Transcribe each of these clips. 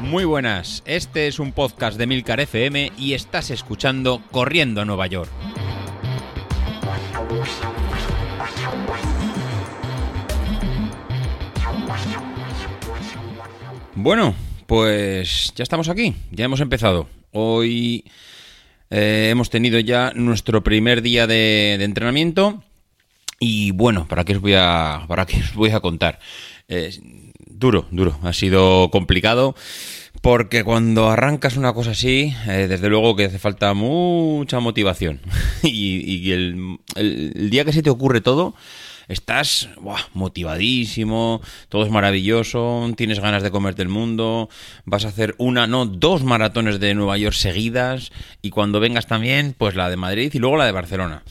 Muy buenas, este es un podcast de Milcar FM y estás escuchando Corriendo a Nueva York. Bueno, pues ya estamos aquí, ya hemos empezado. Hoy eh, hemos tenido ya nuestro primer día de, entrenamiento y bueno, ¿para qué os voy a, para qué os voy a contar? Eh, duro, duro, ha sido complicado. Porque cuando arrancas una cosa así, eh, desde luego que hace falta mucha motivación. y, el, día que se te ocurre todo, estás motivadísimo, todo es maravilloso, tienes ganas de comerte el mundo, vas a hacer una, no, dos maratones de Nueva York seguidas y cuando vengas también, pues la de Madrid y luego la de Barcelona.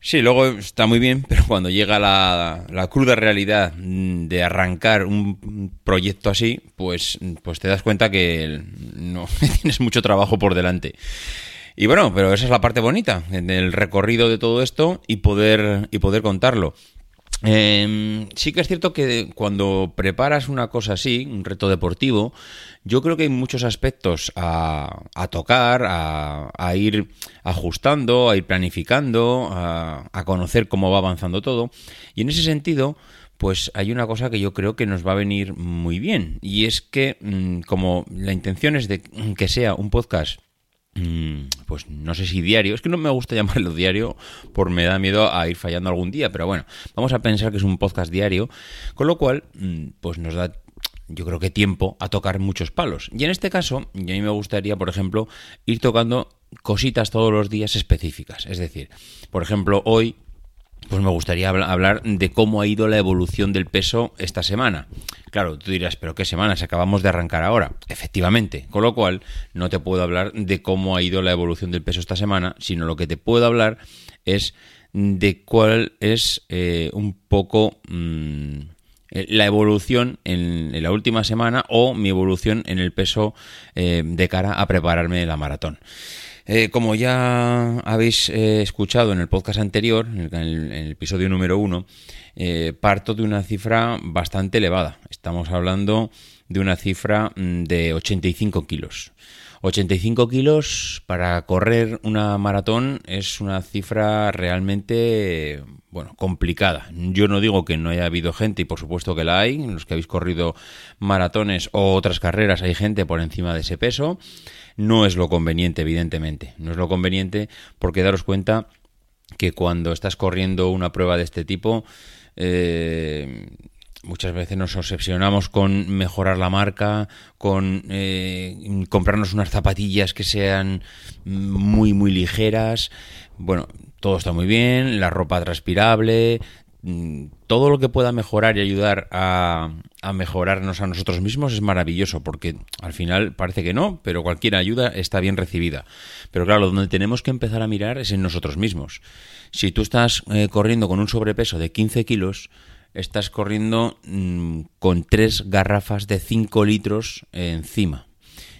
Sí, luego está muy bien, pero cuando llega la, cruda realidad de arrancar un proyecto así, pues, pues te das cuenta que no tienes mucho trabajo por delante. Y bueno, pero esa es la parte bonita del recorrido de todo esto y poder, y poder contarlo. Em, sí que es cierto que cuando preparas una cosa así, un reto deportivo, yo creo que hay muchos aspectos a, tocar, a, ir ajustando, a ir planificando, a, conocer cómo va avanzando todo. Y en ese sentido, pues hay una cosa que yo creo que nos va a venir muy bien. Y es que, mm, como la intención es de que sea un podcast pues no sé si diario, es que no me gusta llamarlo diario por me da miedo a ir fallando algún día, pero bueno, vamos a pensar que es un podcast diario, con lo cual mm, pues nos da yo creo que tiempo a tocar muchos palos. Y en este caso, a mí me gustaría, por ejemplo, ir tocando cositas todos los días específicas, es decir, por ejemplo, hoy pues me gustaría hablar de cómo ha ido la evolución del peso esta semana. Claro, tú dirás, pero ¿qué semana? Si acabamos de arrancar ahora. Efectivamente. Con lo cual, no te puedo hablar de cómo ha ido la evolución del peso esta semana, sino lo que te puedo hablar es de cuál es eh, un poco mm, la evolución en, la última semana o mi evolución en el peso eh, de cara a prepararme la maratón. Eh, como ya habéis eh, escuchado en el podcast anterior, en el, episodio número uno, eh, parto de una cifra bastante elevada. Estamos hablando de una cifra mm, de 85 kilos. 85 kilos para correr una maratón es una cifra realmente, bueno, complicada. Yo no digo que no haya habido gente, y por supuesto que la hay, en los que habéis corrido maratones o otras carreras hay gente por encima de ese peso, no es lo conveniente, evidentemente. No es lo conveniente porque daros cuenta que cuando estás corriendo una prueba de este tipo, eh, muchas veces nos obsesionamos con mejorar la marca, con eh, comprarnos unas zapatillas que sean muy, muy ligeras. Bueno, todo está muy bien, la ropa transpirable, Mm, todo lo que pueda mejorar y ayudar a, mejorarnos a nosotros mismos es maravilloso, porque al final parece que no, pero cualquier ayuda está bien recibida. Pero claro, donde tenemos que empezar a mirar es en nosotros mismos. Si tú estás eh, corriendo con un sobrepeso de 15 kilos, estás corriendo mm, con tres garrafas de 5 litros encima.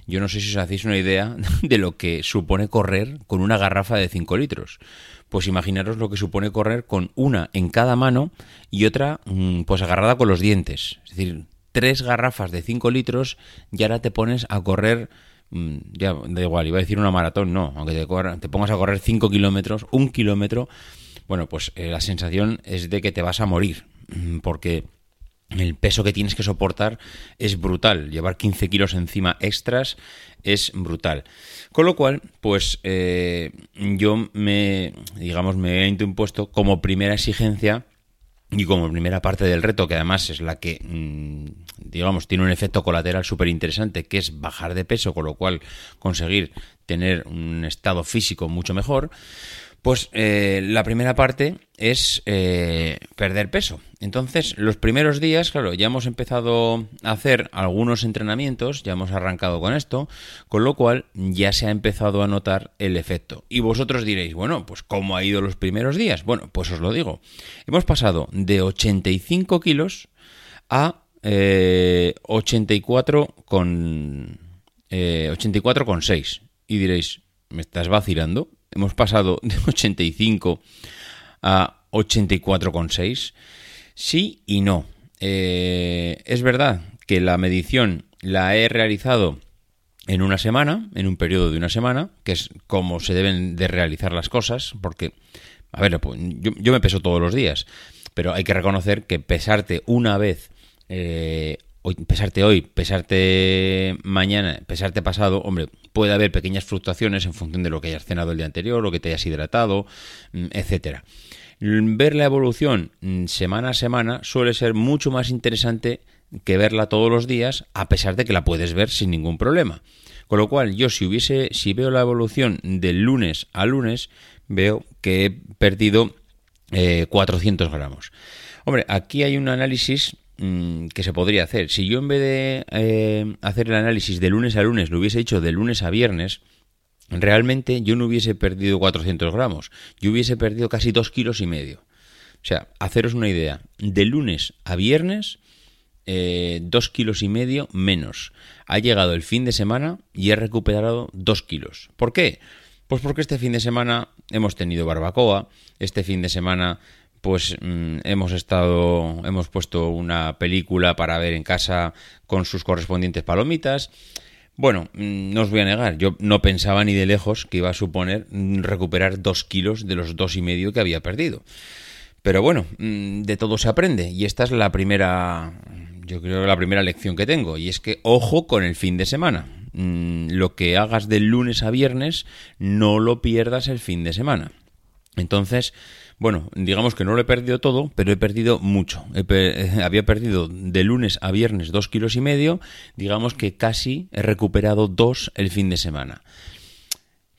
Yo no sé si os hacéis una idea de lo que supone correr con una garrafa de 5 litros pues imaginaros lo que supone correr con una en cada mano y otra mm, pues agarrada con los dientes. Es decir, tres garrafas de 5 litros y ahora te pones a correr, mm, ya da igual, iba a decir una maratón, no, aunque te, te pongas a correr 5 kilómetros, un kilómetro, bueno, pues eh, la sensación es de que te vas a morir, porque el peso que tienes que soportar es brutal. Llevar 15 kilos encima extras es brutal. Con lo cual, pues eh, yo me, digamos, me he impuesto como primera exigencia y como primera parte del reto, que además es la que, mm, digamos, tiene un efecto colateral súper interesante, que es bajar de peso, con lo cual conseguir tener un estado físico mucho mejor, pues eh, la primera parte es eh, perder peso. Entonces, los primeros días, claro, ya hemos empezado a hacer algunos entrenamientos, ya hemos arrancado con esto, con lo cual ya se ha empezado a notar el efecto. Y vosotros diréis, bueno, pues ¿cómo ha ido los primeros días? Bueno, pues os lo digo. Hemos pasado de 85 kilos a 84 eh, con... 84,6. Y diréis, ¿me estás vacilando? Hemos pasado de 85 a 84,6. Sí y no. Eh, es verdad que la medición la he realizado en una semana, en un periodo de una semana, que es como se deben de realizar las cosas, porque, a ver, pues, yo, me peso todos los días, pero hay que reconocer que pesarte una vez, eh, pesarte hoy, pesarte mañana, pesarte pasado, hombre, puede haber pequeñas fluctuaciones en función de lo que hayas cenado el día anterior, lo que te hayas hidratado, mm, etcétera. Ver la evolución mm, semana a semana suele ser mucho más interesante que verla todos los días, a pesar de que la puedes ver sin ningún problema. Con lo cual, yo si hubiese, si veo la evolución del lunes a lunes, veo que he perdido 400 eh, gramos. Hombre, aquí hay un análisis que se podría hacer. Si yo en vez de eh, hacer el análisis de lunes a lunes lo hubiese hecho de lunes a viernes, realmente yo no hubiese perdido 400 gramos, yo hubiese perdido casi 2 kilos y medio. O sea, haceros una idea, de lunes a viernes eh, dos kilos y medio menos. Ha llegado el fin de semana y he recuperado dos kilos. ¿Por qué? Pues porque este fin de semana hemos tenido barbacoa, este fin de semana pues mm, hemos estado, hemos puesto una película para ver en casa con sus correspondientes palomitas. Bueno, mm, no os voy a negar, yo no pensaba ni de lejos que iba a suponer mm, recuperar dos kilos de los dos y medio que había perdido. Pero bueno, de todo se aprende y esta es la primera yo creo la primera lección que tengo, y es que ojo con el fin de semana. Lo que hagas del lunes a viernes, no lo pierdas el fin de semana. Entonces, bueno, digamos que no lo he perdido todo, pero he perdido mucho. había perdido de lunes a viernes dos kilos y medio, digamos que casi he recuperado dos el fin de semana.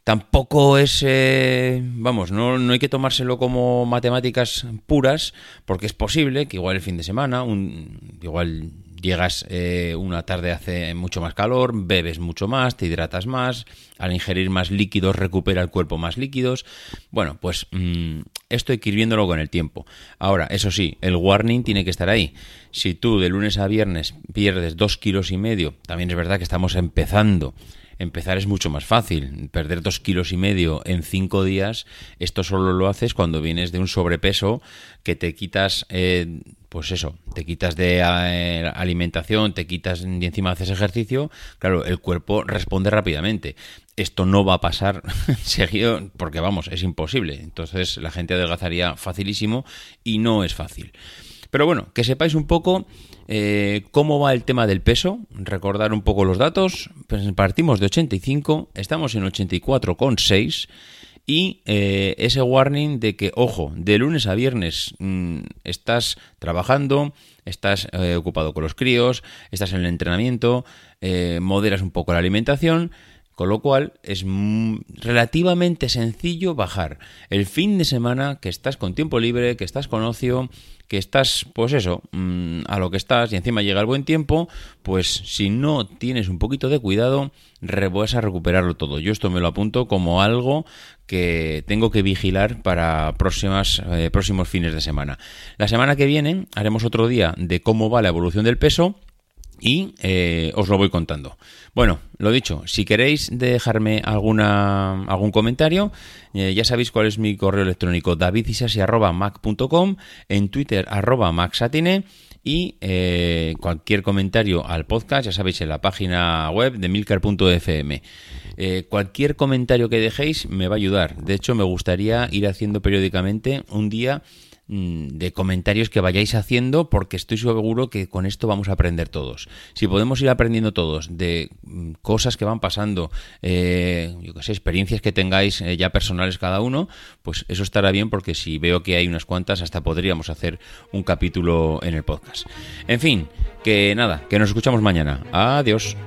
Tampoco es, eh, vamos, no, no, hay que tomárselo como matemáticas puras, porque es posible que igual el fin de semana, un, igual llegas eh, una tarde hace mucho más calor, bebes mucho más, te hidratas más, al ingerir más líquidos recupera el cuerpo más líquidos. Bueno, pues mm, esto hay que ir viéndolo con el tiempo. Ahora, eso sí, el warning tiene que estar ahí. Si tú de lunes a viernes pierdes dos kilos y medio, también es verdad que estamos empezando empezar es mucho más fácil. Perder dos kilos y medio en cinco días, esto solo lo haces cuando vienes de un sobrepeso que te quitas, eh, pues eso, te quitas de eh, alimentación, te quitas y encima haces ejercicio. Claro, el cuerpo responde rápidamente. Esto no va a pasar seguido porque vamos, es imposible. Entonces la gente adelgazaría facilísimo y no es fácil. Pero bueno, que sepáis un poco eh, ¿Cómo va el tema del peso? Recordar un poco los datos. Pues partimos de 85, estamos en 84,6 y eh, ese warning de que, ojo, de lunes a viernes mm, estás trabajando, estás eh, ocupado con los críos, estás en el entrenamiento, moderas un poco la alimentación, con lo cual es relativamente sencillo bajar. El fin de semana que estás con tiempo libre, que estás con ocio, que estás, pues eso, mm, a lo que estás y encima llega el buen tiempo, pues si no tienes un poquito de cuidado, vas a recuperarlo todo. Yo esto me lo apunto como algo que tengo que vigilar para próximas, eh, próximos fines de semana. La semana que viene haremos otro día de cómo va la evolución del peso y eh, os lo voy contando. Bueno, lo dicho, si queréis dejarme alguna, algún comentario, eh, ya sabéis cuál es mi correo electrónico, davidisasi.mac.com, en Twitter arroba maxatine y eh, cualquier comentario al podcast, ya sabéis, en la página web de milcar.fm. cualquier comentario que dejéis me va a ayudar. De hecho, me gustaría ir haciendo periódicamente un día de comentarios que vayáis haciendo porque estoy seguro que con esto vamos a aprender todos. Si podemos ir aprendiendo todos de mm, cosas que van pasando, eh, yo sé, experiencias que tengáis eh, ya personales cada uno, pues eso estará bien porque si veo que hay unas cuantas hasta podríamos hacer un capítulo en el podcast. En fin, que nada, que nos escuchamos mañana. Adiós.